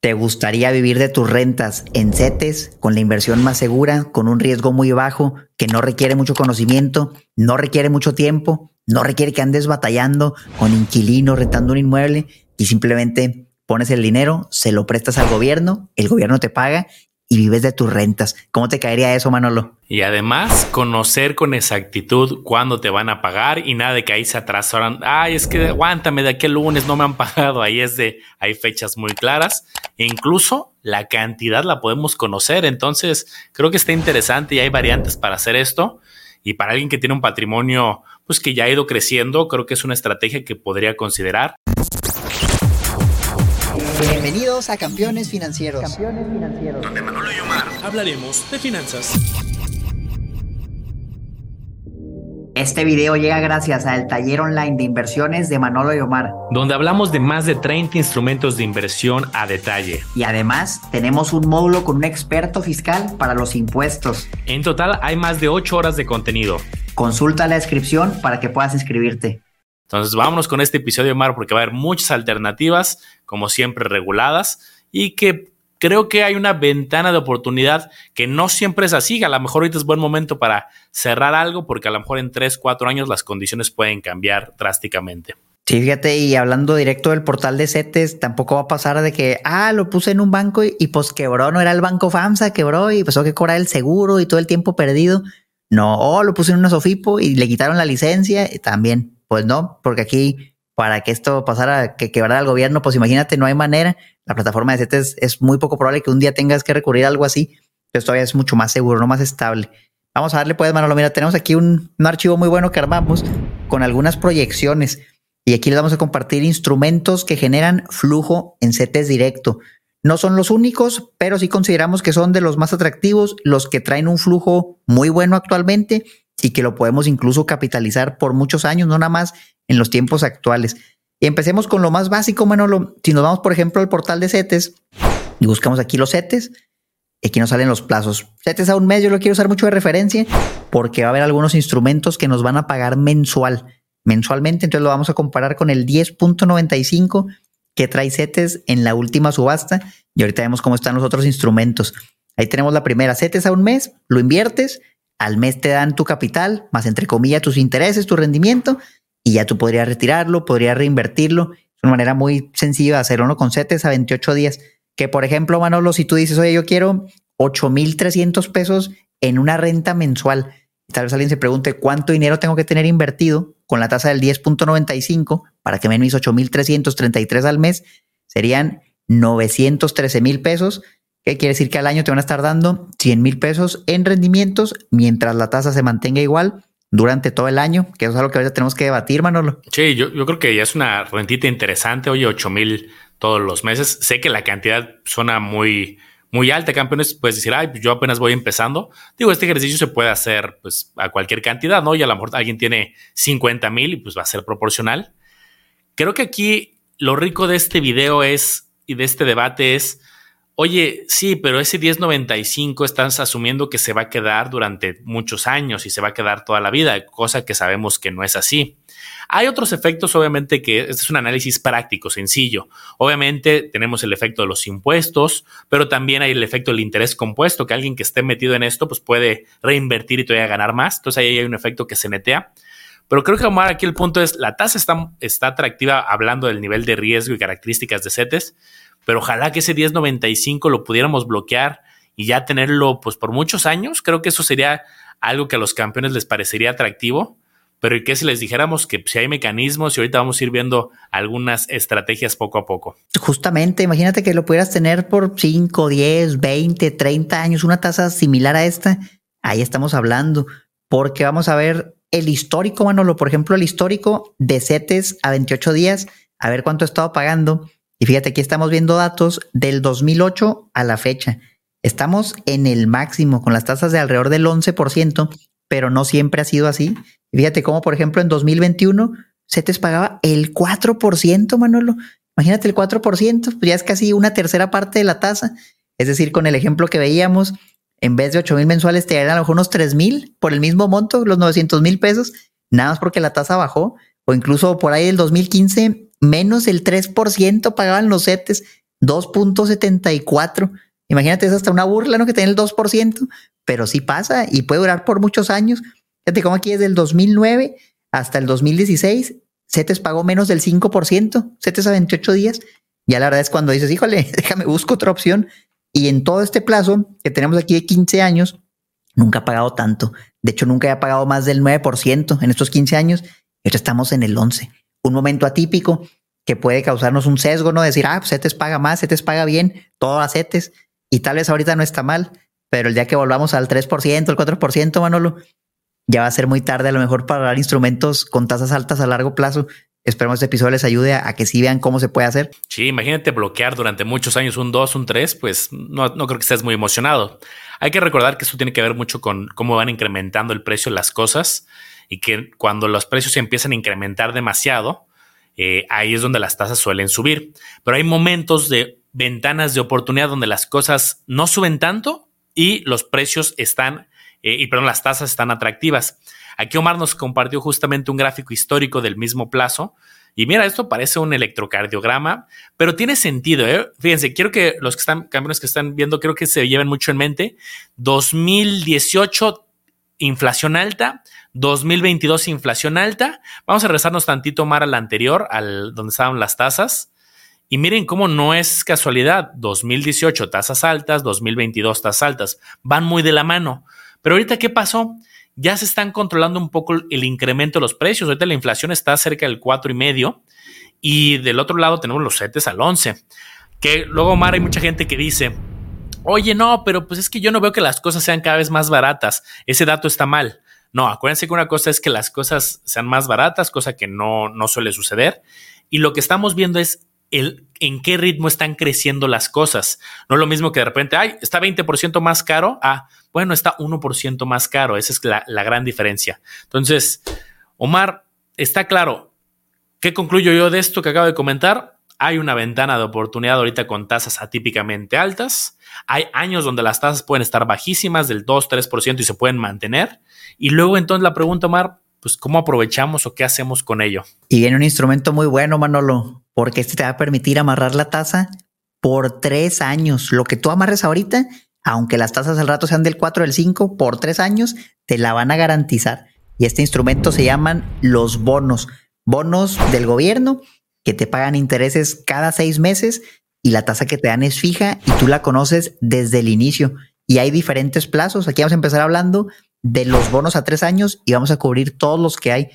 ¿Te gustaría vivir de tus rentas en CETES con la inversión más segura, con un riesgo muy bajo, que no requiere mucho conocimiento, no requiere mucho tiempo, no requiere que andes batallando con inquilino, rentando un inmueble y simplemente pones el dinero, se lo prestas al gobierno, el gobierno te paga y vives de tus rentas. ¿Cómo te caería eso, Manolo? Y además, conocer con exactitud cuándo te van a pagar y nada de que ahí se atrasaron. Ay, es que aguántame de aquel lunes, no me han pagado. Ahí es de, hay fechas muy claras. E incluso la cantidad la podemos conocer. Entonces, creo que está interesante y hay variantes para hacer esto. Y para alguien que tiene un patrimonio, pues que ya ha ido creciendo, creo que es una estrategia que podría considerar. Bienvenidos a Campeones Financieros. Campeones Financieros. Donde Manolo y Omar hablaremos de finanzas. Este video llega gracias al taller online de inversiones de Manolo y Omar. Donde hablamos de más de 30 instrumentos de inversión a detalle. Y además tenemos un módulo con un experto fiscal para los impuestos. En total hay más de 8 horas de contenido. Consulta la descripción para que puedas inscribirte. Entonces vámonos con este episodio, Mar, porque va a haber muchas alternativas, como siempre reguladas, y que creo que hay una ventana de oportunidad que no siempre es así. A lo mejor ahorita es buen momento para cerrar algo, porque a lo mejor en 3, 4 años las condiciones pueden cambiar drásticamente. Sí, fíjate, y hablando directo del portal de CETES, tampoco va a pasar de que, ah, lo puse en un banco y, pues quebró, no era el banco FAMSA, quebró y pasó que cobrar el seguro y todo el tiempo perdido. No, oh, lo puse en una Sofipo y le quitaron la licencia y también pues no, porque aquí para que esto pasara, que quebrara el gobierno, pues imagínate, no hay manera. La plataforma de CETES es muy poco probable que un día tengas que recurrir a algo así. Pero todavía es mucho más seguro, no más estable. Vamos a darle pues, Manolo. Mira, tenemos aquí un, un archivo muy bueno que armamos con algunas proyecciones. Y aquí les vamos a compartir instrumentos que generan flujo en CETES directo. No son los únicos, pero sí consideramos que son de los más atractivos, los que traen un flujo muy bueno actualmente y que lo podemos incluso capitalizar por muchos años, no nada más en los tiempos actuales. Y empecemos con lo más básico, Manolo. Si nos vamos, por ejemplo, al portal de CETES y buscamos aquí los CETES, aquí nos salen los plazos. CETES a un mes, yo lo quiero usar mucho de referencia porque va a haber algunos instrumentos que nos van a pagar mensual, mensualmente. Entonces lo vamos a comparar con el 10.95 que trae CETES en la última subasta y ahorita vemos cómo están los otros instrumentos. Ahí tenemos la primera, CETES a un mes, lo inviertes al mes te dan tu capital, más entre comillas tus intereses, tu rendimiento, y ya tú podrías retirarlo, podrías reinvertirlo. Es una manera muy sencilla de hacerlo, ¿no? Con CETES a 28 días. Que por ejemplo, Manolo, si tú dices, oye, yo quiero 8,300 pesos en una renta mensual, tal vez alguien se pregunte cuánto dinero tengo que tener invertido con la tasa del 10.95 para que me den mis 8,333 al mes, serían 913 mil pesos ¿Qué quiere decir que al año te van a estar dando 100 mil pesos en rendimientos mientras la tasa se mantenga igual durante todo el año? Que eso es algo que ahorita tenemos que debatir, Manolo. Sí, yo, yo creo que ya es una rentita interesante. Oye, 8 mil todos los meses. Sé que la cantidad suena muy, muy alta, campeones. Puedes decir, ay, pues yo apenas voy empezando. Digo, este ejercicio se puede hacer pues a cualquier cantidad, ¿no? Y a lo mejor alguien tiene 50 mil y pues va a ser proporcional. Creo que aquí lo rico de este video es y de este debate es Oye, sí, pero ese 1095 estás asumiendo que se va a quedar durante muchos años y se va a quedar toda la vida, cosa que sabemos que no es así. Hay otros efectos, obviamente, que este es un análisis práctico, sencillo. Obviamente tenemos el efecto de los impuestos, pero también hay el efecto del interés compuesto, que alguien que esté metido en esto, pues puede reinvertir y todavía ganar más. Entonces ahí hay un efecto que se netea. Pero creo que Omar, aquí el punto es, la tasa está, está atractiva hablando del nivel de riesgo y características de CETES, pero ojalá que ese 1095 lo pudiéramos bloquear y ya tenerlo pues por muchos años. Creo que eso sería algo que a los campeones les parecería atractivo. Pero ¿y qué si les dijéramos que si hay mecanismos y ahorita vamos a ir viendo algunas estrategias poco a poco? Justamente, imagínate que lo pudieras tener por 5, 10, 20, 30 años, una tasa similar a esta. Ahí estamos hablando, porque vamos a ver el histórico, Manolo, por ejemplo, el histórico de CETES a 28 días, a ver cuánto ha estado pagando y fíjate, aquí estamos viendo datos del 2008 a la fecha. Estamos en el máximo con las tasas de alrededor del 11%, pero no siempre ha sido así. Fíjate cómo, por ejemplo, en 2021 CETES pagaba el 4%, Manolo. Imagínate el 4%, pues ya es casi una tercera parte de la tasa. Es decir, con el ejemplo que veíamos, en vez de 8 mil mensuales, te darían a lo mejor unos 3 mil por el mismo monto, los 900 mil pesos, nada más porque la tasa bajó. O incluso por ahí del 2015 menos el 3% pagaban los CETES. 2.74. Imagínate, es hasta una burla, ¿no? Que tiene el 2%, pero sí pasa y puede durar por muchos años. Fíjate cómo aquí desde el 2009 hasta el 2016, CETES pagó menos del 5%, CETES a 28 días. Ya la verdad es cuando dices, híjole, déjame, busco otra opción. Y en todo este plazo que tenemos aquí de 15 años, nunca ha pagado tanto. De hecho, nunca ha pagado más del 9% en estos 15 años. Y estamos en el 11. Un momento atípico que puede causarnos un sesgo, ¿no? Decir, ah, pues CETES paga más, CETES paga bien, todo a CETES. Y tal vez ahorita no está mal, pero el día que volvamos al 3%, el 4%, Manolo, ya va a ser muy tarde a lo mejor para dar instrumentos con tasas altas a largo plazo. Esperemos este episodio les ayude a, que sí vean cómo se puede hacer. Sí, imagínate bloquear durante muchos años un 2, un 3, pues no, no creo que estés muy emocionado. Hay que recordar que eso tiene que ver mucho con cómo van incrementando el precio las cosas y que cuando los precios se empiezan a incrementar demasiado, eh, ahí es donde las tasas suelen subir. Pero hay momentos de ventanas de oportunidad donde las cosas no suben tanto y los precios están eh, y perdón, las tasas están atractivas. Aquí Omar nos compartió justamente un gráfico histórico del mismo plazo. Y mira, esto parece un electrocardiograma, pero tiene sentido. ¿eh? Fíjense, quiero que los que están, camiones que están viendo, creo que se lleven mucho en mente. 2018, inflación alta. 2022, inflación alta. Vamos a rezarnos tantito, Omar, al anterior, al donde estaban las tasas. Y miren cómo no es casualidad. 2018, tasas altas. 2022, tasas altas. Van muy de la mano. Pero ahorita, ¿qué pasó? Ya se están controlando un poco el incremento de los precios. Ahorita la inflación está cerca del cuatro y medio y del otro lado tenemos los CETES al 11. Que luego, Omar, hay mucha gente que dice, oye, no, pero pues es que yo no veo que las cosas sean cada vez más baratas. Ese dato está mal. No, acuérdense que una cosa es que las cosas sean más baratas, cosa que no, no suele suceder. Y lo que estamos viendo es el, en qué ritmo están creciendo las cosas. No es lo mismo que de repente, ay, está 20% más caro. Ah, bueno, está 1% más caro. Esa es la, la gran diferencia. Entonces, Omar, está claro. ¿Qué concluyo yo de esto que acabo de comentar? Hay una ventana de oportunidad ahorita con tasas atípicamente altas. Hay años donde las tasas pueden estar bajísimas del 2-3% y se pueden mantener. Y luego entonces la pregunta, Omar, pues cómo aprovechamos o qué hacemos con ello. Y viene un instrumento muy bueno, Manolo, porque este te va a permitir amarrar la tasa por tres años. Lo que tú amarres ahorita, aunque las tasas al rato sean del 4 o del 5, por tres años te la van a garantizar. Y este instrumento se llaman los bonos. Bonos del gobierno que te pagan intereses cada seis meses y la tasa que te dan es fija y tú la conoces desde el inicio. Y hay diferentes plazos. Aquí vamos a empezar hablando de los bonos a tres años y vamos a cubrir todos los que hay.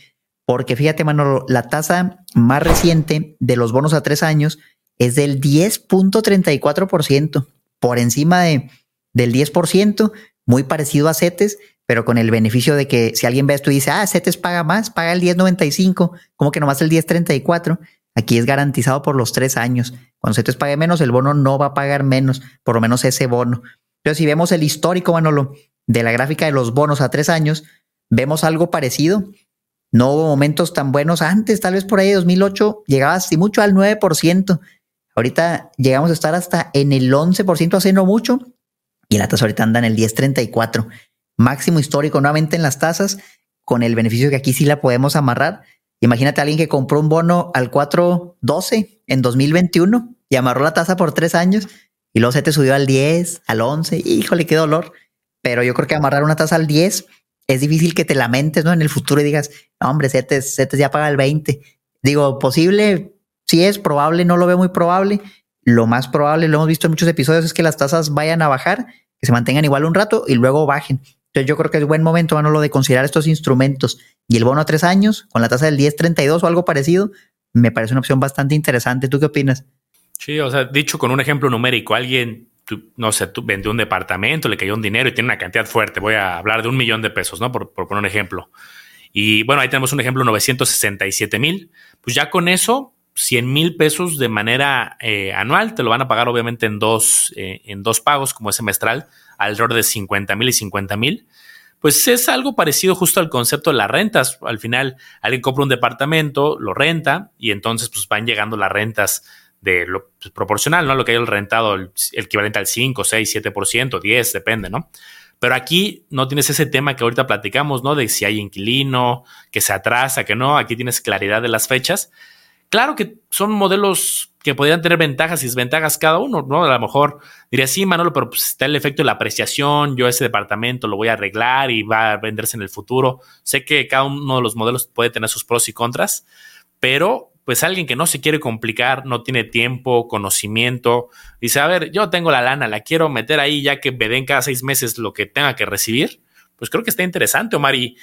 Porque fíjate, Manolo, la tasa más reciente de los bonos a tres años es del 10.34%, por encima de, del 10%, muy parecido a CETES, pero con el beneficio de que si alguien ve esto y dice, ah, CETES paga más, paga el 10.95, como que nomás el 10.34, aquí es garantizado por los tres años. Cuando CETES pague menos, el bono no va a pagar menos, por lo menos ese bono. Pero si vemos el histórico, Manolo, de la gráfica de los bonos a tres años, vemos algo parecido. No hubo momentos tan buenos antes, tal vez por ahí 2008 llegaba así mucho al 9%. Ahorita llegamos a estar hasta en el 11% hace no mucho y la tasa ahorita anda en el 10.34. Máximo histórico nuevamente en las tasas con el beneficio que aquí sí la podemos amarrar. Imagínate a alguien que compró un bono al 4.12 en 2021 y amarró la tasa por tres años y luego se te subió al 10, al 11. Híjole, qué dolor pero yo creo que amarrar una tasa al 10 es difícil que te lamentes, ¿no? En el futuro y digas, no, hombre, CETES, CETES ya paga el 20. Digo, posible, sí es probable, no lo veo muy probable. Lo más probable, lo hemos visto en muchos episodios, es que las tasas vayan a bajar, que se mantengan igual un rato y luego bajen. Entonces yo creo que es buen momento, lo de considerar estos instrumentos. Y el bono a tres años, con la tasa del 10.32 o algo parecido, me parece una opción bastante interesante. ¿Tú qué opinas? Sí, o sea, dicho con un ejemplo numérico, alguien no sé, tú vendió un departamento, le cayó un dinero y tiene una cantidad fuerte. Voy a hablar de un millón de pesos, ¿no? Por, poner un ejemplo. Y bueno, ahí tenemos un ejemplo, 967 mil. Pues ya con eso, 100 mil pesos de manera eh, anual, te lo van a pagar obviamente en dos, eh, en dos pagos, como es semestral, alrededor de 50 mil y 50 mil. Pues es algo parecido justo al concepto de las rentas. Al final, alguien compra un departamento, lo renta y entonces pues van llegando las rentas de lo pues, proporcional, ¿no? Lo que hay el rentado, el, equivalente al 5, 6, 7%, 10, depende, ¿no? Pero aquí no tienes ese tema que ahorita platicamos, ¿no? De si hay inquilino, que se atrasa, que no. Aquí tienes claridad de las fechas. Claro que son modelos que podrían tener ventajas y desventajas cada uno, ¿no? A lo mejor diría, sí, Manolo, pero pues está el efecto de la apreciación, yo ese departamento lo voy a arreglar y va a venderse en el futuro. Sé que cada uno de los modelos puede tener sus pros y contras, pero pues alguien que no se quiere complicar, no tiene tiempo, conocimiento, dice, a ver, yo tengo la lana, la quiero meter ahí ya que me den cada seis meses lo que tenga que recibir, pues creo que está interesante, Omar. Y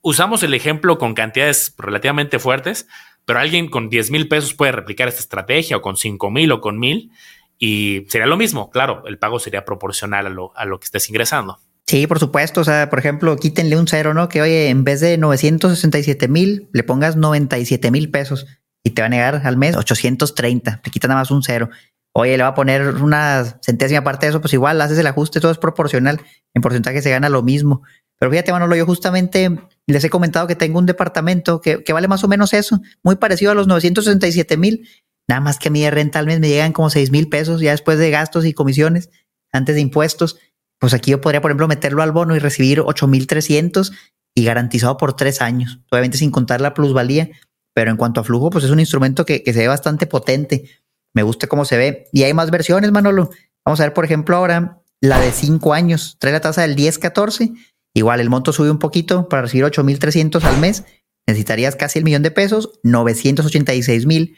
usamos el ejemplo con cantidades relativamente fuertes, pero alguien con 10 mil pesos puede replicar esta estrategia o con 5 mil o con mil y sería lo mismo. Claro, el pago sería proporcional a lo, a lo que estés ingresando. Sí, por supuesto. O sea, por ejemplo, quítenle un cero, ¿no? Que oye, en vez de 967 mil, le pongas 97 mil pesos y te va a negar al mes 830. Te quita nada más un cero. Oye, le va a poner una centésima parte de eso, pues igual haces el ajuste, todo es proporcional. En porcentaje se gana lo mismo. Pero fíjate, Manolo, yo justamente les he comentado que tengo un departamento que, vale más o menos eso, muy parecido a los 967 mil. Nada más que mí de renta al mes me llegan como 6 mil pesos ya después de gastos y comisiones, antes de impuestos. Pues aquí yo podría, por ejemplo, meterlo al bono y recibir 8 mil 300 y garantizado por tres años, obviamente sin contar la plusvalía. Pero en cuanto a flujo, pues es un instrumento que, que se ve bastante potente. Me gusta cómo se ve. Y hay más versiones, Manolo. Vamos a ver, por ejemplo, ahora la de 5 años. Trae la tasa del 10-14 Igual el monto sube un poquito para recibir 8.300 al mes. Necesitarías casi el millón de pesos, 986 mil.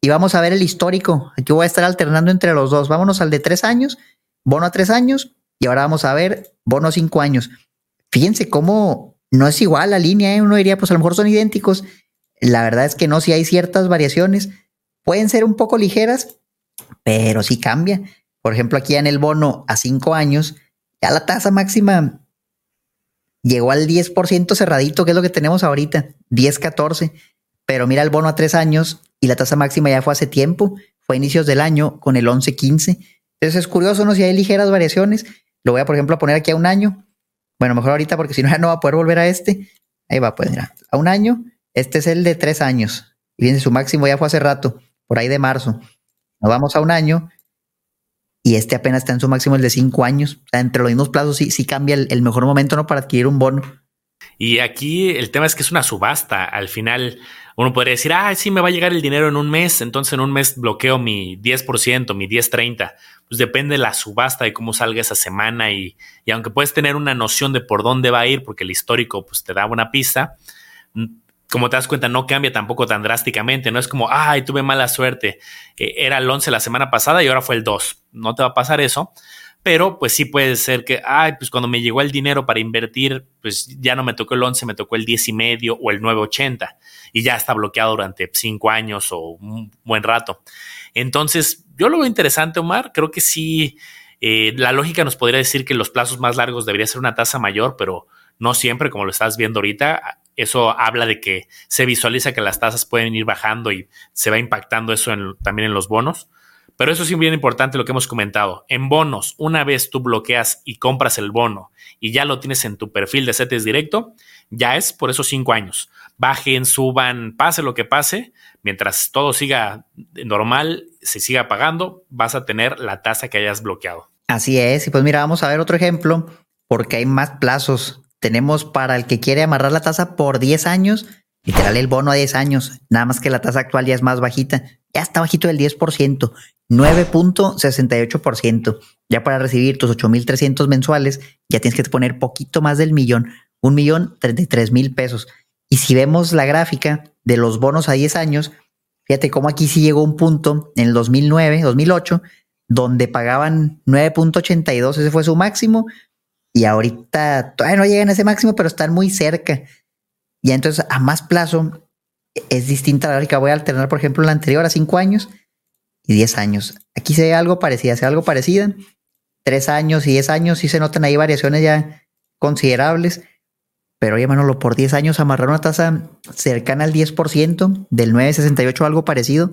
Y vamos a ver el histórico. Aquí voy a estar alternando entre los dos. Vámonos al de tres años, bono a tres años. Y ahora vamos a ver bono a cinco años. Fíjense cómo no es igual la línea. ¿eh? Uno diría, pues a lo mejor son idénticos. La verdad es que no, si hay ciertas variaciones. Pueden ser un poco ligeras, pero sí cambia. Por ejemplo, aquí en el bono a cinco años, ya la tasa máxima llegó al 10% cerradito, que es lo que tenemos ahorita, 10, 14. Pero mira el bono a tres años y la tasa máxima ya fue hace tiempo, fue a inicios del año con el 11, 15. Entonces es curioso, ¿no? Si hay ligeras variaciones, lo voy a, por ejemplo, poner aquí a un año. Bueno, mejor ahorita porque si no ya no va a poder volver a este. Ahí va, pues mira, a un año. Este es el de tres años. Y bien, su máximo ya fue hace rato, por ahí de marzo. Nos vamos a un año y este apenas está en su máximo el de cinco años. Entre los mismos plazos sí, sí cambia el, mejor momento ¿no? para adquirir un bono. Y aquí el tema es que es una subasta. Al final uno podría decir, ah, sí, me va a llegar el dinero en un mes, entonces en un mes bloqueo mi 10%, mi 10-30. Pues depende de la subasta y cómo salga esa semana y, y, aunque puedes tener una noción de por dónde va a ir, porque el histórico pues te da una pista, como te das cuenta, no cambia tampoco tan drásticamente. No es como, ay, tuve mala suerte. Eh, era el 11 la semana pasada y ahora fue el 2. No te va a pasar eso. Pero pues sí puede ser que, ay, pues cuando me llegó el dinero para invertir, pues ya no me tocó el 11, me tocó el 10 y medio o el 980 y ya está bloqueado durante 5 años o un buen rato. Entonces, yo lo veo interesante, Omar. Creo que sí, eh, la lógica nos podría decir que los plazos más largos debería ser una tasa mayor, pero no siempre, como lo estás viendo ahorita eso habla de que se visualiza que las tasas pueden ir bajando y se va impactando eso también en los bonos. Pero eso sí bien importante lo que hemos comentado. En bonos, una vez tú bloqueas y compras el bono y ya lo tienes en tu perfil de CETES directo, ya es por esos cinco años. Bajen, suban, pase lo que pase, mientras todo siga normal, se siga pagando, vas a tener la tasa que hayas bloqueado. Así es. Y pues mira, vamos a ver otro ejemplo, porque hay más plazos tenemos para el que quiere amarrar la tasa por 10 años, literal el bono a 10 años, nada más que la tasa actual ya es más bajita, ya está bajito del 10%, 9.68%. Ya para recibir tus 8.300 mensuales, ya tienes que poner poquito más del millón, un millón 33 mil pesos. Y si vemos la gráfica de los bonos a 10 años, fíjate cómo aquí sí llegó un punto en el 2009, 2008, donde pagaban 9.82, ese fue su máximo, y ahorita todavía no llegan a ese máximo, pero están muy cerca. Y entonces a más plazo es distinta la lógica. Voy a alternar, por ejemplo, la anterior a 5 años y 10 años. Aquí se ve algo parecido, se ve algo parecido. 3 años y 10 años sí se notan ahí variaciones ya considerables. Pero oye, Manolo, por 10 años amarrar una tasa cercana al 10%, del 9,68 algo parecido,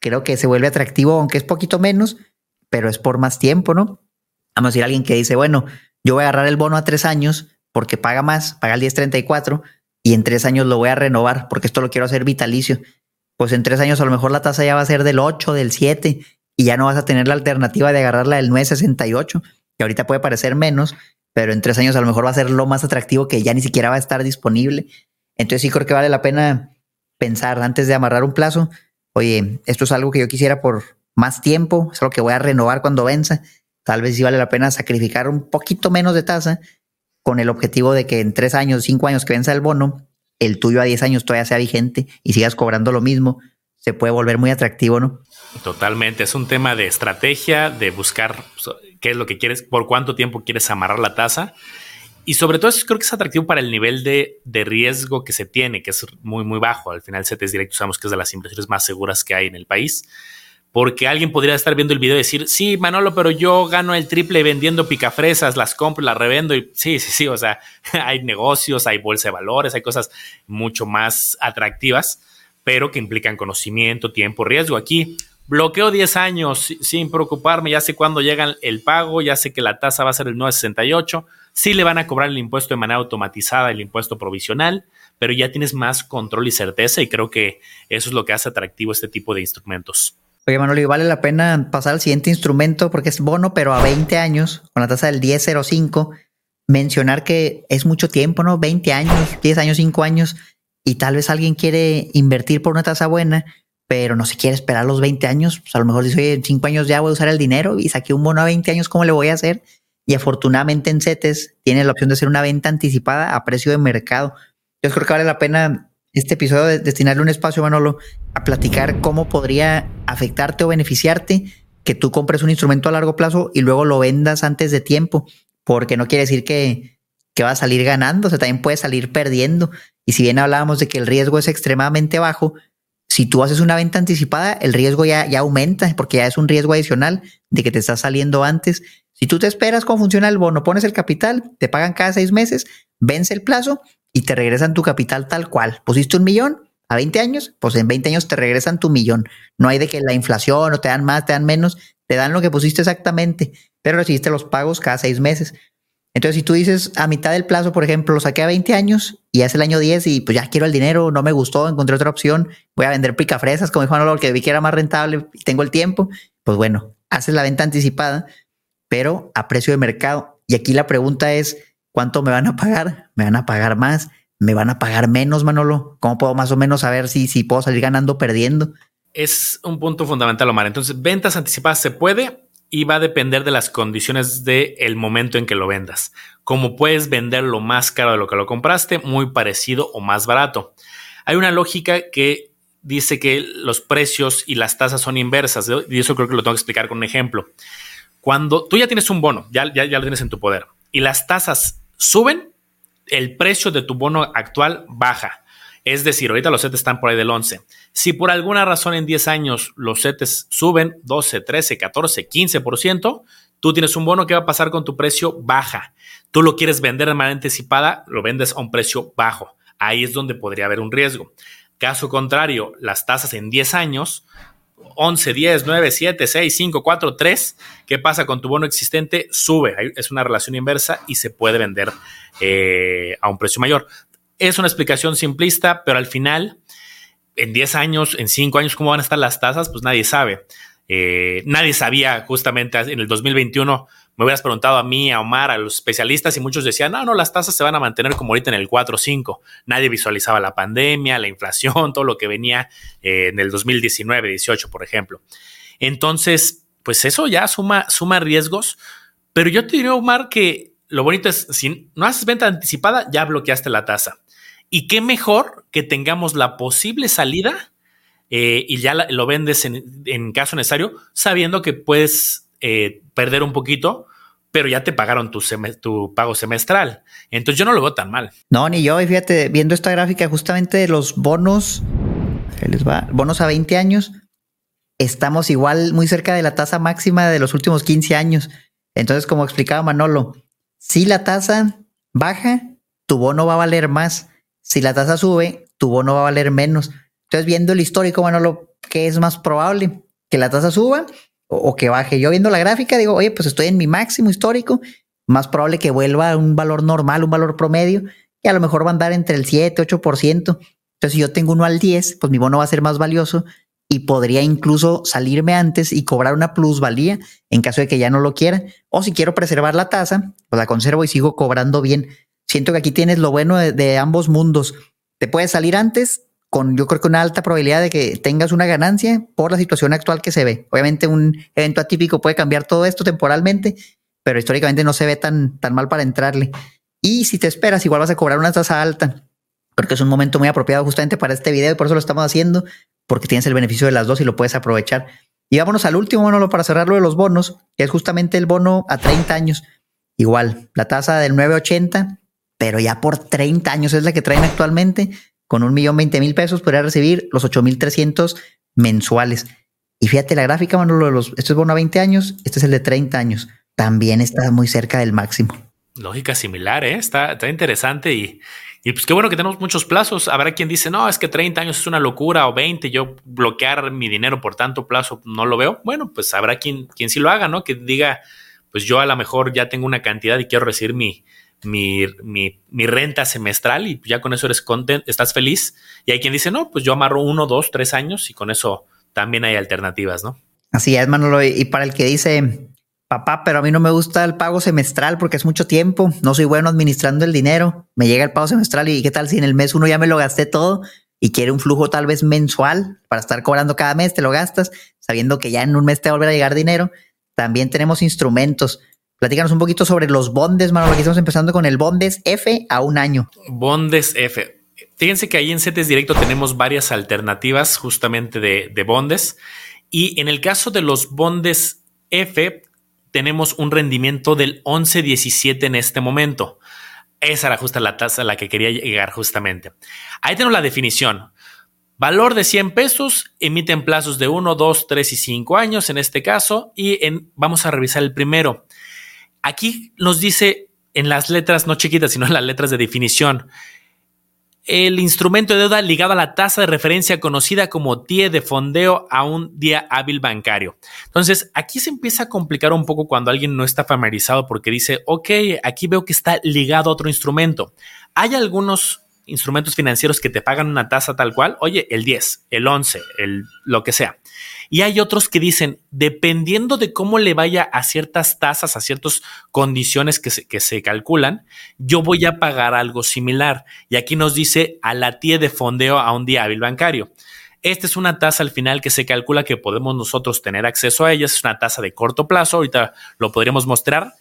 creo que se vuelve atractivo, aunque es poquito menos, pero es por más tiempo, ¿no? Vamos a decir alguien que dice, bueno, yo voy a agarrar el bono a tres años porque paga más, paga el 1034 y en tres años lo voy a renovar porque esto lo quiero hacer vitalicio. Pues en tres años a lo mejor la tasa ya va a ser del 8, del 7 y ya no vas a tener la alternativa de agarrarla del 968, que ahorita puede parecer menos, pero en tres años a lo mejor va a ser lo más atractivo que ya ni siquiera va a estar disponible. Entonces sí creo que vale la pena pensar antes de amarrar un plazo, oye, esto es algo que yo quisiera por más tiempo, es algo que voy a renovar cuando venza. Tal vez sí vale la pena sacrificar un poquito menos de tasa con el objetivo de que en tres años, cinco años que venza el bono, el tuyo a diez años todavía sea vigente y sigas cobrando lo mismo. Se puede volver muy atractivo, ¿no? Totalmente. Es un tema de estrategia, de buscar pues, qué es lo que quieres, por cuánto tiempo quieres amarrar la tasa y sobre todo creo que es atractivo para el nivel de, riesgo que se tiene, que es muy, muy bajo. Al final, CETES Directo sabemos que es de las inversiones más seguras que hay en el país. Porque alguien podría estar viendo el video y decir, sí, Manolo, pero yo gano el triple vendiendo picafresas, las compro, las revendo. Y sí, sí, sí. O sea, hay negocios, hay bolsa de valores, hay cosas mucho más atractivas, pero que implican conocimiento, tiempo, riesgo. Aquí bloqueo 10 años sin preocuparme, ya sé cuándo llega el pago, ya sé que la tasa va a ser el 968 Sí le van a cobrar el impuesto de manera automatizada, el impuesto provisional, pero ya tienes más control y certeza y creo que eso es lo que hace atractivo este tipo de instrumentos. Oye, Manolo, vale la pena pasar al siguiente instrumento porque es bono, pero a 20 años, con la tasa del 10.05. Mencionar que es mucho tiempo, ¿no? 20 años, 10 años, 5 años, y tal vez alguien quiere invertir por una tasa buena, pero no se quiere esperar los 20 años. Pues a lo mejor dice, oye, en 5 años ya voy a usar el dinero y saqué un bono a 20 años, ¿cómo le voy a hacer? y afortunadamente en CETES tiene la opción de hacer una venta anticipada a precio de mercado. Yo creo que vale la pena este episodio de destinarle un espacio, Manolo, a platicar cómo podría afectarte o beneficiarte que tú compres un instrumento a largo plazo y luego lo vendas antes de tiempo, porque no quiere decir que, que va a salir ganando, o sea, también puede salir perdiendo. Y si bien hablábamos de que el riesgo es extremadamente bajo, si tú haces una venta anticipada, el riesgo ya, ya aumenta, porque ya es un riesgo adicional de que te está saliendo antes si tú te esperas cómo funciona el bono, pones el capital, te pagan cada seis meses, vence el plazo y te regresan tu capital tal cual. Pusiste un millón a 20 años, pues en 20 años te regresan tu millón. No hay de que la inflación o te dan más, te dan menos, te dan lo que pusiste exactamente, pero recibiste los pagos cada seis meses. Entonces, si tú dices a mitad del plazo, por ejemplo, lo saqué a 20 años y es el año 10 y pues ya quiero el dinero, no me gustó, encontré otra opción, voy a vender picafresas, como dijo Manolo, que vi que era más rentable y tengo el tiempo, pues bueno, haces la venta anticipada pero a precio de mercado. Y aquí la pregunta es, ¿cuánto me van a pagar? ¿Me van a pagar más? ¿Me van a pagar menos, Manolo? ¿Cómo puedo más o menos saber si, si puedo salir ganando o perdiendo? Es un punto fundamental, Omar. Entonces, ventas anticipadas se puede y va a depender de las condiciones del el momento en que lo vendas. Como puedes venderlo más caro de lo que lo compraste, muy parecido o más barato. Hay una lógica que dice que los precios y las tasas son inversas, y eso creo que lo tengo que explicar con un ejemplo. Cuando tú ya tienes un bono, ya, ya, ya lo tienes en tu poder, y las tasas suben, el precio de tu bono actual baja. Es decir, ahorita los CETES están por ahí del 11. Si por alguna razón en 10 años los CETES suben 12, 13, 14, 15%, tú tienes un bono que va a pasar con tu precio baja. Tú lo quieres vender de manera anticipada, lo vendes a un precio bajo. Ahí es donde podría haber un riesgo. Caso contrario, las tasas en 10 años 11, 10, 9, 7, 6, 5, 4, 3. ¿Qué pasa con tu bono existente? Sube. Es una relación inversa y se puede vender eh, a un precio mayor. Es una explicación simplista, pero al final, en 10 años, en 5 años, ¿cómo van a estar las tasas? Pues nadie sabe. Eh, nadie sabía justamente en el 2021 me hubieras preguntado a mí, a Omar, a los especialistas y muchos decían, no, no, las tasas se van a mantener como ahorita en el 4 o 5. Nadie visualizaba la pandemia, la inflación, todo lo que venía eh, en el 2019, 18, por ejemplo. Entonces, pues eso ya suma, suma riesgos, pero yo te diría, Omar, que lo bonito es, si no haces venta anticipada, ya bloqueaste la tasa. Y qué mejor que tengamos la posible salida eh, y ya lo vendes en, caso necesario, sabiendo que puedes eh, perder un poquito, pero ya te pagaron tu, pago semestral. Entonces yo no lo veo tan mal. No, ni yo. Y fíjate, viendo esta gráfica justamente de los bonos, les va, bonos a 20 años, estamos igual muy cerca de la tasa máxima de los últimos 15 años. Entonces, como explicaba Manolo, si la tasa baja, tu bono va a valer más. Si la tasa sube, tu bono va a valer menos. Entonces, viendo el histórico, Manolo, ¿qué es más probable? ¿Que la tasa suba o, que baje? Yo viendo la gráfica digo, oye, pues estoy en mi máximo histórico, más probable que vuelva a un valor normal, un valor promedio, y a lo mejor va a andar entre el 7, 8%. Entonces, si yo tengo uno al 10, pues mi bono va a ser más valioso y podría incluso salirme antes y cobrar una plusvalía en caso de que ya no lo quiera. O si quiero preservar la tasa, pues la conservo y sigo cobrando bien. Siento que aquí tienes lo bueno de ambos mundos. Te puedes salir antes con yo creo que una alta probabilidad de que tengas una ganancia por la situación actual que se ve. Obviamente un evento atípico puede cambiar todo esto temporalmente, pero históricamente no se ve tan, tan mal para entrarle. Y si te esperas, igual vas a cobrar una tasa alta. Creo que es un momento muy apropiado justamente para este video y por eso lo estamos haciendo, porque tienes el beneficio de las dos y lo puedes aprovechar. Y vámonos al último, bueno, para cerrar lo de los bonos, que es justamente el bono a 30 años. Igual, la tasa del 980, pero ya por 30 años es la que traen actualmente. Con un millón veinte mil pesos podría recibir los 8300 mensuales. Y fíjate la gráfica, bueno, lo de los, este es bono a 20 años, este es el de 30 años. También está muy cerca del máximo. Lógica similar, ¿eh? está, está interesante y, y pues qué bueno que tenemos muchos plazos. Habrá quien dice, no, es que 30 años es una locura o 20, yo bloquear mi dinero por tanto plazo no lo veo. Bueno, pues habrá quien, quien sí lo haga, ¿no? Que diga, pues yo a lo mejor ya tengo una cantidad y quiero recibir mi, mi, mi, renta semestral y ya con eso eres content, estás feliz. Y hay quien dice, no, pues yo amarro uno, dos, tres años y con eso también hay alternativas, ¿no? Así es, Manolo. Y para el que dice, papá, pero a mí no me gusta el pago semestral porque es mucho tiempo, no soy bueno administrando el dinero, me llega el pago semestral y qué tal si en el mes uno ya me lo gasté todo y quiere un flujo tal vez mensual para estar cobrando cada mes, te lo gastas, sabiendo que ya en un mes te va a volver a llegar dinero. También tenemos instrumentos. Platícanos un poquito sobre los bondes, Manolo. Aquí estamos empezando con el bondes F a un año. Bondes F. Fíjense que ahí en CETES Directo tenemos varias alternativas justamente de, de bondes. Y en el caso de los bondes F, tenemos un rendimiento del 11.17 en este momento. Esa era justa la tasa a la que quería llegar justamente. Ahí tenemos la definición. Valor de 100 pesos, emiten plazos de 1, 2, 3 y 5 años en este caso y vamos a revisar el primero. Aquí nos dice en las letras no chiquitas, sino en las letras de definición, el instrumento de deuda ligado a la tasa de referencia conocida como TIE de fondeo a un día hábil bancario. Entonces, aquí se empieza a complicar un poco cuando alguien no está familiarizado porque dice, ok, aquí veo que está ligado a otro instrumento. Hay algunos instrumentos financieros que te pagan una tasa tal cual, oye, el 10, el 11, el lo que sea. Y hay otros que dicen, dependiendo de cómo le vaya a ciertas tasas, a ciertas condiciones que se, que se calculan, yo voy a pagar algo similar. Y aquí nos dice a la TIE de fondeo a un día hábil bancario. Esta es una tasa al final que se calcula que podemos nosotros tener acceso a ella. Es una tasa de corto plazo. Ahorita lo podríamos mostrar.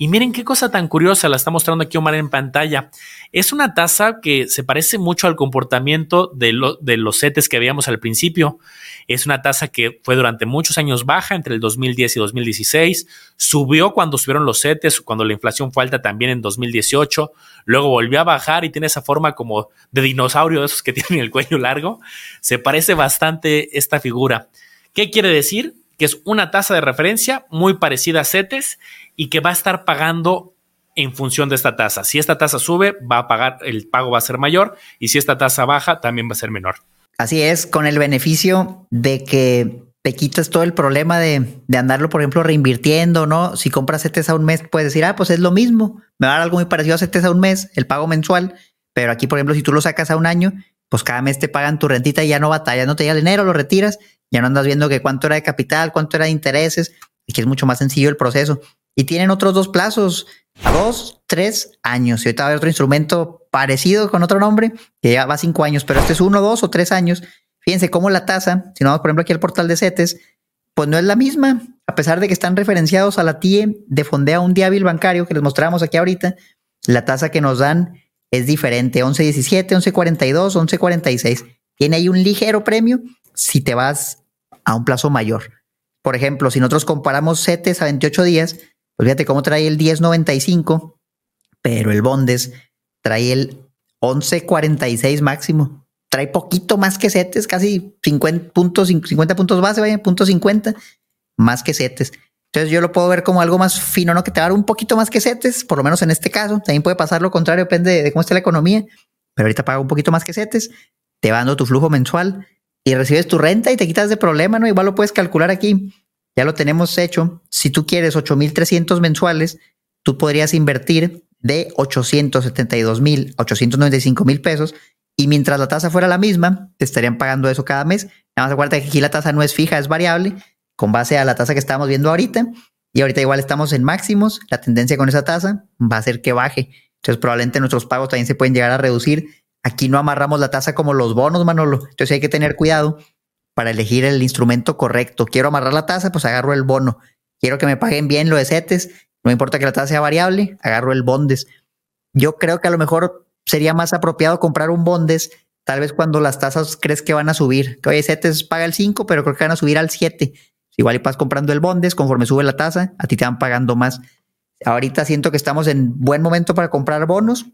Y miren qué cosa tan curiosa, la está mostrando aquí Omar en pantalla. Es una tasa que se parece mucho al comportamiento de, los CETES que habíamos al principio. Es una tasa que fue durante muchos años baja, entre el 2010 y 2016. Subió cuando subieron los CETES, cuando la inflación fue alta también en 2018. Luego volvió a bajar y tiene esa forma como de dinosaurio, de esos que tienen el cuello largo. Se parece bastante esta figura. ¿Qué quiere decir? Que es una tasa de referencia muy parecida a CETES y que va a estar pagando en función de esta tasa. Si esta tasa sube, va a pagar, el pago va a ser mayor y si esta tasa baja, también va a ser menor. Así es, con el beneficio de que te quitas todo el problema de, de andarlo, por ejemplo, reinvirtiendo, ¿no? Si compras CETES a un mes, puedes decir, ah, pues es lo mismo, me va a dar algo muy parecido a CETES a un mes, el pago mensual, pero aquí, por ejemplo, si tú lo sacas a un año, pues cada mes te pagan tu rentita y ya no batallas, no te llega el dinero, lo retiras, ya no andas viendo que cuánto era de capital, cuánto era de intereses, y que es mucho más sencillo el proceso. Y tienen otros dos plazos, dos, tres años. Y ahorita va a haber otro instrumento parecido con otro nombre que ya va cinco años, pero este es uno, dos o tres años. Fíjense cómo la tasa, si no vamos por ejemplo aquí al portal de CETES, pues no es la misma, a pesar de que están referenciados a la TIE de fondea un diábil bancario que les mostramos aquí ahorita, la tasa que nos dan es diferente, 11.17, 11.42, 11.46. Tiene ahí un ligero premio si te vas a un plazo mayor. Por ejemplo, si nosotros comparamos CETES a 28 días, pues fíjate cómo trae el 1095, pero el Bondes trae el 1146 máximo. Trae poquito más que CETES, casi 50 puntos, 50 puntos base, vaya, punto 50, más que CETES. Entonces yo lo puedo ver como algo más fino, ¿no? Que te va a dar un poquito más que CETES, por lo menos en este caso. También puede pasar lo contrario, depende de, cómo esté la economía. Pero ahorita paga un poquito más que CETES, te va dando tu flujo mensual y recibes tu renta y te quitas de problema, ¿no? Igual lo puedes calcular aquí ya lo tenemos hecho. Si tú quieres 8.300 mensuales, tú podrías invertir de 872 mil 895 mil pesos y mientras la tasa fuera la misma, te estarían pagando eso cada mes. Nada más acuérdate que aquí la tasa no es fija, es variable con base a la tasa que estamos viendo ahorita. Y ahorita igual estamos en máximos. La tendencia con esa tasa va a ser que baje. Entonces probablemente nuestros pagos también se pueden llegar a reducir Aquí no amarramos la tasa como los bonos, Manolo. Entonces hay que tener cuidado para elegir el instrumento correcto. Quiero amarrar la tasa, pues agarro el bono. Quiero que me paguen bien lo de CETES, no importa que la tasa sea variable, agarro el bondes. Yo creo que a lo mejor sería más apropiado comprar un bondes, tal vez cuando las tasas crees que van a subir. Que oye, CETES paga el 5, pero creo que van a subir al 7. Igual y vas comprando el bondes, conforme sube la tasa, a ti te van pagando más. Ahorita siento que estamos en buen momento para comprar bonos,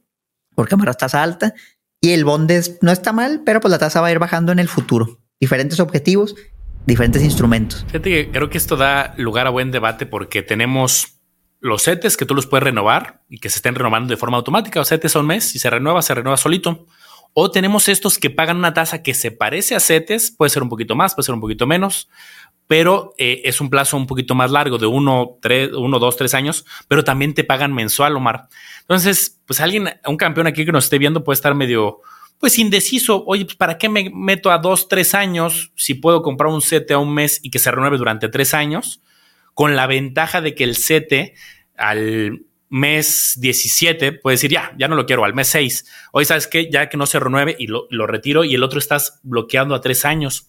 porque amarras tasa alta, y el bondes no está mal, pero pues la tasa va a ir bajando en el futuro. Diferentes objetivos, diferentes instrumentos. Que creo que esto da lugar a buen debate porque tenemos los CETES que tú los puedes renovar y que se estén renovando de forma automática. O CETES un mes, si se renueva, se renueva solito. O tenemos estos que pagan una tasa que se parece a CETES, puede ser un poquito más, puede ser un poquito menos, pero eh, es un plazo un poquito más largo, de uno, tres, uno, dos, tres años, pero también te pagan mensual, Omar. Entonces, pues alguien, un campeón aquí que nos esté viendo puede estar medio, pues indeciso. Oye, pues ¿para qué me meto a dos, tres años si puedo comprar un CETE a un mes y que se renueve durante tres años? Con la ventaja de que el CETE al mes 17 puede decir, ya, ya no lo quiero, al mes 6. Hoy sabes que ya que no se renueve y lo, lo, retiro y el otro estás bloqueando a tres años.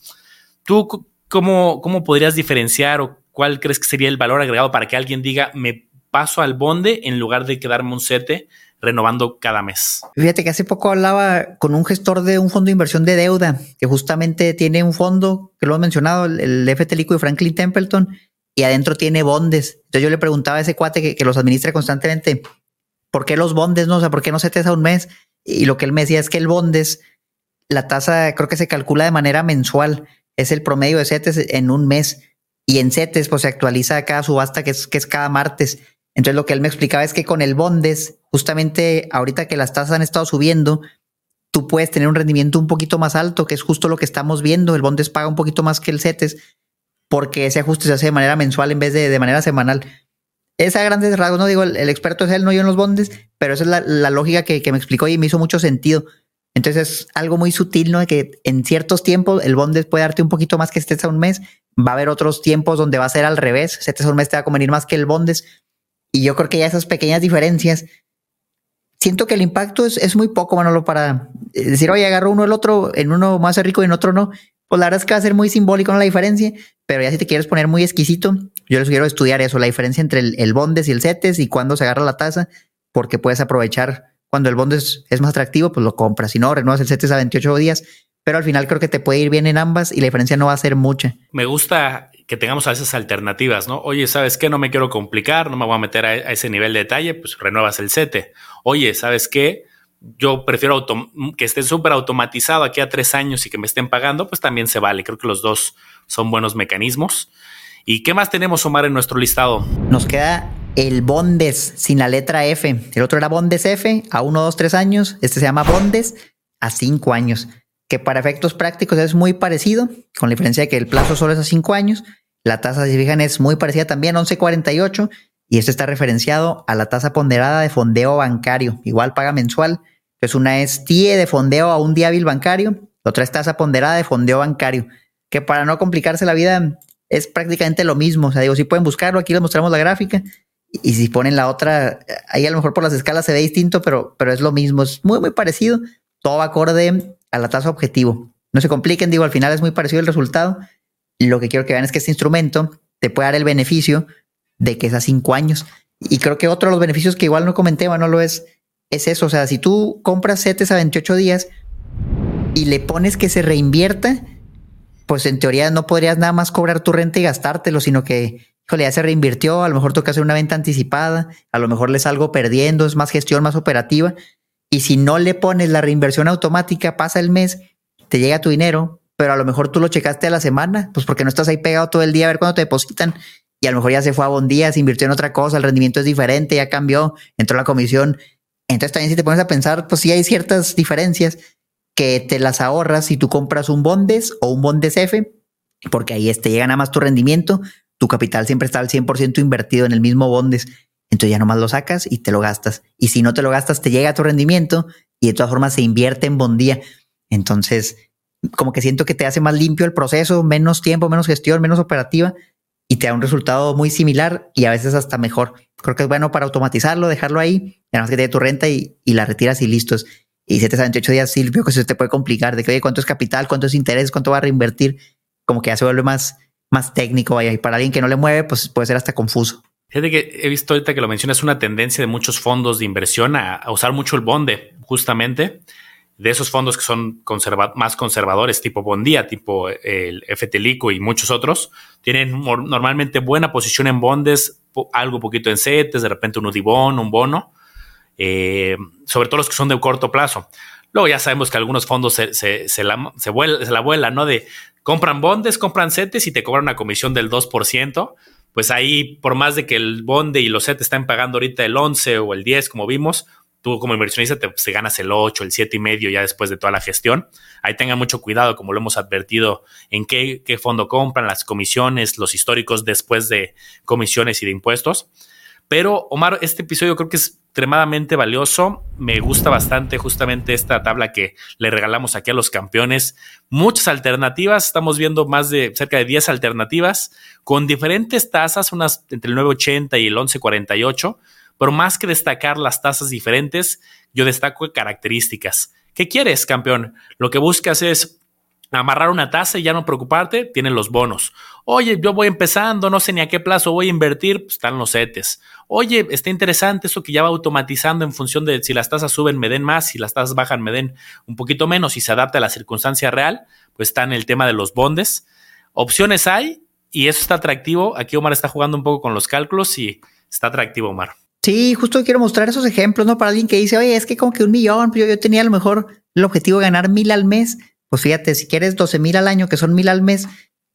¿Tú cómo, cómo podrías diferenciar o cuál crees que sería el valor agregado para que alguien diga, me paso al bonde en lugar de quedarme un CETE renovando cada mes. Fíjate que hace poco hablaba con un gestor de un fondo de inversión de deuda que justamente tiene un fondo que lo he mencionado, el, FT de Franklin Templeton, y adentro tiene bondes. Entonces yo le preguntaba a ese cuate que, los administra constantemente, ¿por qué los bondes no? O sea, ¿por qué no se a un mes? Y lo que él me decía es que el bondes, la tasa creo que se calcula de manera mensual, es el promedio de CETES en un mes. Y en CETES, pues se actualiza cada subasta que es, que es cada martes. Entonces lo que él me explicaba es que con el bondes, justamente ahorita que las tasas han estado subiendo, tú puedes tener un rendimiento un poquito más alto, que es justo lo que estamos viendo. El bondes paga un poquito más que el CETES porque ese ajuste se hace de manera mensual en vez de de manera semanal. Esa grandes rasgos, no digo, el, experto es él, no yo en los bondes, pero esa es la, lógica que, me explicó y me hizo mucho sentido. Entonces es algo muy sutil, ¿no? De que en ciertos tiempos el bondes puede darte un poquito más que estés a un mes. Va a haber otros tiempos donde va a ser al revés. Si a un mes te va a convenir más que el bondes. Y yo creo que ya esas pequeñas diferencias, siento que el impacto es, es muy poco, Manolo, para decir, oye, agarro uno el otro, en uno más rico y en otro no. Pues la verdad es que va a ser muy simbólico la diferencia, pero ya si te quieres poner muy exquisito, yo les sugiero estudiar eso, la diferencia entre el, bondes y el CETES y cuándo se agarra la tasa, porque puedes aprovechar cuando el bondes es más atractivo, pues lo compras. Si no, renuevas el CETES a 28 días, pero al final creo que te puede ir bien en ambas y la diferencia no va a ser mucha. Me gusta que tengamos a esas alternativas, ¿no? Oye, ¿sabes qué? No me quiero complicar, no me voy a meter a, ese nivel de detalle, pues renuevas el CETE. Oye, ¿sabes qué? yo prefiero que esté súper automatizado aquí a tres años y que me estén pagando, pues también se vale. Creo que los dos son buenos mecanismos. ¿Y qué más tenemos, Omar, en nuestro listado? Nos queda el Bondes sin la letra F. El otro era Bondes F a uno, dos, tres años. Este se llama Bondes a cinco años, que para efectos prácticos es muy parecido, con la diferencia de que el plazo solo es a cinco años. La tasa, si fijan, es muy parecida también, 11.48, y esto está referenciado a la tasa ponderada de fondeo bancario. Igual paga mensual pues una es TIE de fondeo a un día hábil bancario, otra es tasa ponderada de fondeo bancario, que para no complicarse la vida es prácticamente lo mismo. O sea, digo, si pueden buscarlo, aquí les mostramos la gráfica. Y si ponen la otra, ahí a lo mejor por las escalas se ve distinto, pero, pero es lo mismo. Es muy, muy parecido. Todo acorde a la tasa objetivo. No se compliquen, digo, al final es muy parecido el resultado. Lo que quiero que vean es que este instrumento te puede dar el beneficio de que es a cinco años. Y creo que otro de los beneficios que igual no comenté, lo es es eso. O sea, si tú compras CETES a 28 días y le pones que se reinvierta, pues en teoría no podrías nada más cobrar tu renta y gastártelo, sino que, híjole, ya se reinvirtió, a lo mejor toca hacer una venta anticipada, a lo mejor le salgo perdiendo, es más gestión, más operativa. Y si no le pones la reinversión automática, pasa el mes, te llega tu dinero, pero a lo mejor tú lo checaste a la semana, pues porque no estás ahí pegado todo el día a ver cuándo te depositan. Y a lo mejor ya se fue a buen día, se invirtió en otra cosa, el rendimiento es diferente, ya cambió, entró la comisión entonces también si te pones a pensar, pues sí hay ciertas diferencias que te las ahorras si tú compras un Bondes o un Bondes F, porque ahí te llega nada más tu rendimiento, tu capital siempre está al 100% invertido en el mismo Bondes, entonces ya nomás lo sacas y te lo gastas. Y si no te lo gastas, te llega tu rendimiento y de todas formas se invierte en bondía. Entonces, como que siento que te hace más limpio el proceso, menos tiempo, menos gestión, menos operativa y te da un resultado muy similar y a veces hasta mejor. Creo que es bueno para automatizarlo, dejarlo ahí, además que te dé tu renta y, la retiras y listos. y 7 a 28 días sí veo que eso te puede complicar de que, oye, ¿cuánto es capital? ¿Cuánto es interés? ¿Cuánto va a reinvertir? Como que ya se vuelve más, más técnico, vaya, y para alguien que no le mueve, pues puede ser hasta confuso. Fíjate que he visto ahorita que lo mencionas, una tendencia de muchos fondos de inversión a, usar mucho el bonde, justamente de esos fondos que son más conservadores, tipo Bondía, tipo el FTLICO y muchos otros, tienen normalmente buena posición en bondes, algo poquito en CETES, de repente un UDIBON, un bono, eh, sobre todo los que son de corto plazo. Luego ya sabemos que algunos fondos se, se, la, se, la vuelan, ¿no? De compran bondes, compran CETES y te cobran una comisión del 2%. Pues ahí, por más de que el bonde y los CETES están pagando ahorita el 11 o el 10, como vimos, tú como inversionista te, ganas el 8, el 7 y medio ya después de toda la gestión. Ahí tengan mucho cuidado, como lo hemos advertido, en qué fondo compran, las comisiones, los históricos después de comisiones y de impuestos. Pero Omar, este episodio creo que es extremadamente valioso. Me gusta bastante justamente esta tabla que le regalamos aquí a los campeones. Muchas alternativas, estamos viendo más de cerca de 10 alternativas con diferentes tasas, unas entre el 980 y el 1148 pero más que destacar las tasas diferentes, yo destaco características. ¿Qué quieres, campeón? Lo que buscas es amarrar una tasa y ya no preocuparte, tienen los bonos. Oye, yo voy empezando, no sé ni a qué plazo voy a invertir, pues están los CETES. Oye, está interesante eso que ya va automatizando en función de si las tasas suben me den más, si las tasas bajan me den un poquito menos y se adapta a la circunstancia real, pues está en el tema de los bondes. Opciones hay y eso está atractivo. Aquí Omar está jugando un poco con los cálculos y está atractivo, Omar. Sí, justo quiero mostrar esos ejemplos, ¿no? Para alguien que dice, oye, es que como que un millón, pues yo, yo tenía a lo mejor el objetivo de ganar mil al mes. Pues fíjate, si quieres 12 mil al año, que son mil al mes,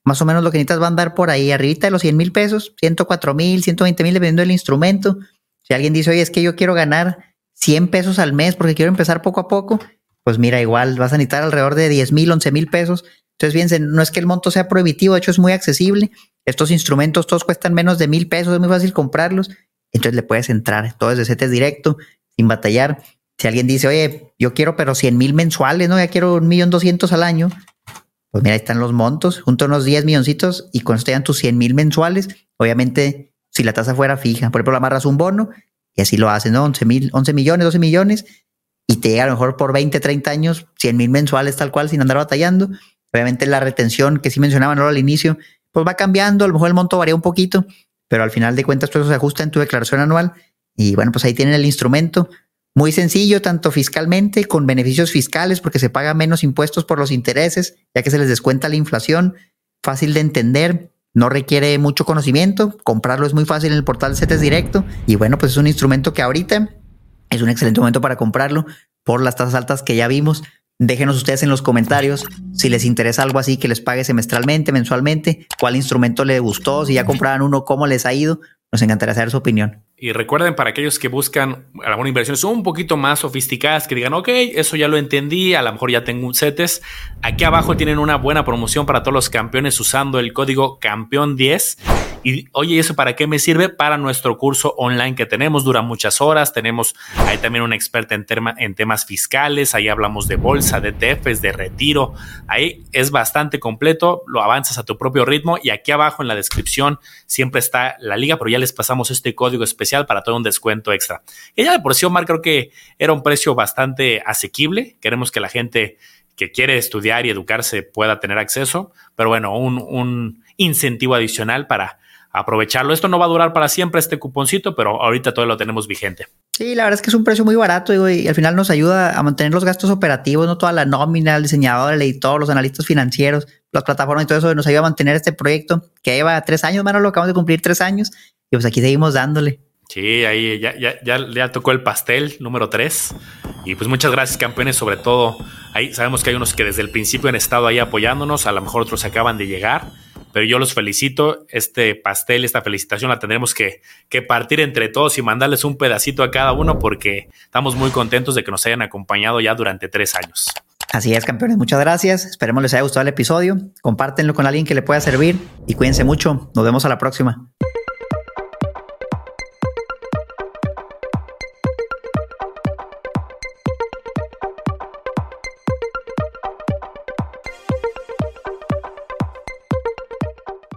más o menos lo que necesitas va a andar por ahí, arribita de los 100 mil pesos, 104 mil, 120 mil, dependiendo del instrumento. Si alguien dice, oye, es que yo quiero ganar 100 pesos al mes porque quiero empezar poco a poco, pues mira, igual vas a necesitar alrededor de 10 mil, 11 mil pesos. Entonces, fíjense, no es que el monto sea prohibitivo, de hecho es muy accesible. Estos instrumentos todos cuestan menos de mil pesos, es muy fácil comprarlos entonces le puedes entrar todo desde CETES directo, sin batallar. Si alguien dice, oye, yo quiero pero 100 mil mensuales, ¿no? Ya quiero un millón doscientos al año. Pues mira, ahí están los montos, junto a unos 10 milloncitos y con esto tus 100 mil mensuales. Obviamente, si la tasa fuera fija, por ejemplo, amarras un bono y así lo hacen, ¿no? 11 mil, 11 millones, 12 millones y te llega a lo mejor por 20, 30 años, 100 mil mensuales tal cual sin andar batallando. Obviamente la retención que sí mencionaban ahora al inicio, pues va cambiando, a lo mejor el monto varía un poquito, pero al final de cuentas todo eso se ajusta en tu declaración anual y bueno, pues ahí tienen el instrumento. Muy sencillo, tanto fiscalmente, con beneficios fiscales, porque se paga menos impuestos por los intereses, ya que se les descuenta la inflación, fácil de entender, no requiere mucho conocimiento, comprarlo es muy fácil en el portal CETES Directo, y bueno, pues es un instrumento que ahorita es un excelente momento para comprarlo por las tasas altas que ya vimos, Déjenos ustedes en los comentarios si les interesa algo así que les pague semestralmente, mensualmente, cuál instrumento les gustó, si ya compraron uno, cómo les ha ido. Nos encantaría saber su opinión. Y recuerden para aquellos que buscan alguna inversión un poquito más sofisticadas, que digan, ok, eso ya lo entendí, a lo mejor ya tengo un CETES. Aquí abajo tienen una buena promoción para todos los campeones usando el código campeón 10 y oye, ¿eso para qué me sirve? Para nuestro curso online que tenemos, dura muchas horas. Tenemos ahí también una experta en, en temas fiscales. Ahí hablamos de bolsa, de TEFES, de retiro. Ahí es bastante completo. Lo avanzas a tu propio ritmo. Y aquí abajo en la descripción siempre está la liga, pero ya les pasamos este código especial para todo un descuento extra. Y ya de por sí, Omar, creo que era un precio bastante asequible. Queremos que la gente que quiere estudiar y educarse pueda tener acceso. Pero bueno, un, un incentivo adicional para aprovecharlo. Esto no va a durar para siempre este cuponcito, pero ahorita todo lo tenemos vigente. Sí, la verdad es que es un precio muy barato digo, y al final nos ayuda a mantener los gastos operativos, no toda la nómina, el diseñador, el editor, los analistas financieros, las plataformas y todo eso nos ayuda a mantener este proyecto que lleva tres años, mano, lo acabamos de cumplir tres años y pues aquí seguimos dándole. Sí, ahí ya, ya, ya, ya tocó el pastel número tres. Y pues muchas gracias, campeones, sobre todo. Ahí sabemos que hay unos que desde el principio han estado ahí apoyándonos, a lo mejor otros acaban de llegar pero yo los felicito. Este pastel, esta felicitación la tendremos que, que, partir entre todos y mandarles un pedacito a cada uno porque estamos muy contentos de que nos hayan acompañado ya durante tres años. Así es, campeones, muchas gracias. Esperemos les haya gustado el episodio. Compártenlo con alguien que le pueda servir y cuídense mucho. Nos vemos a la próxima.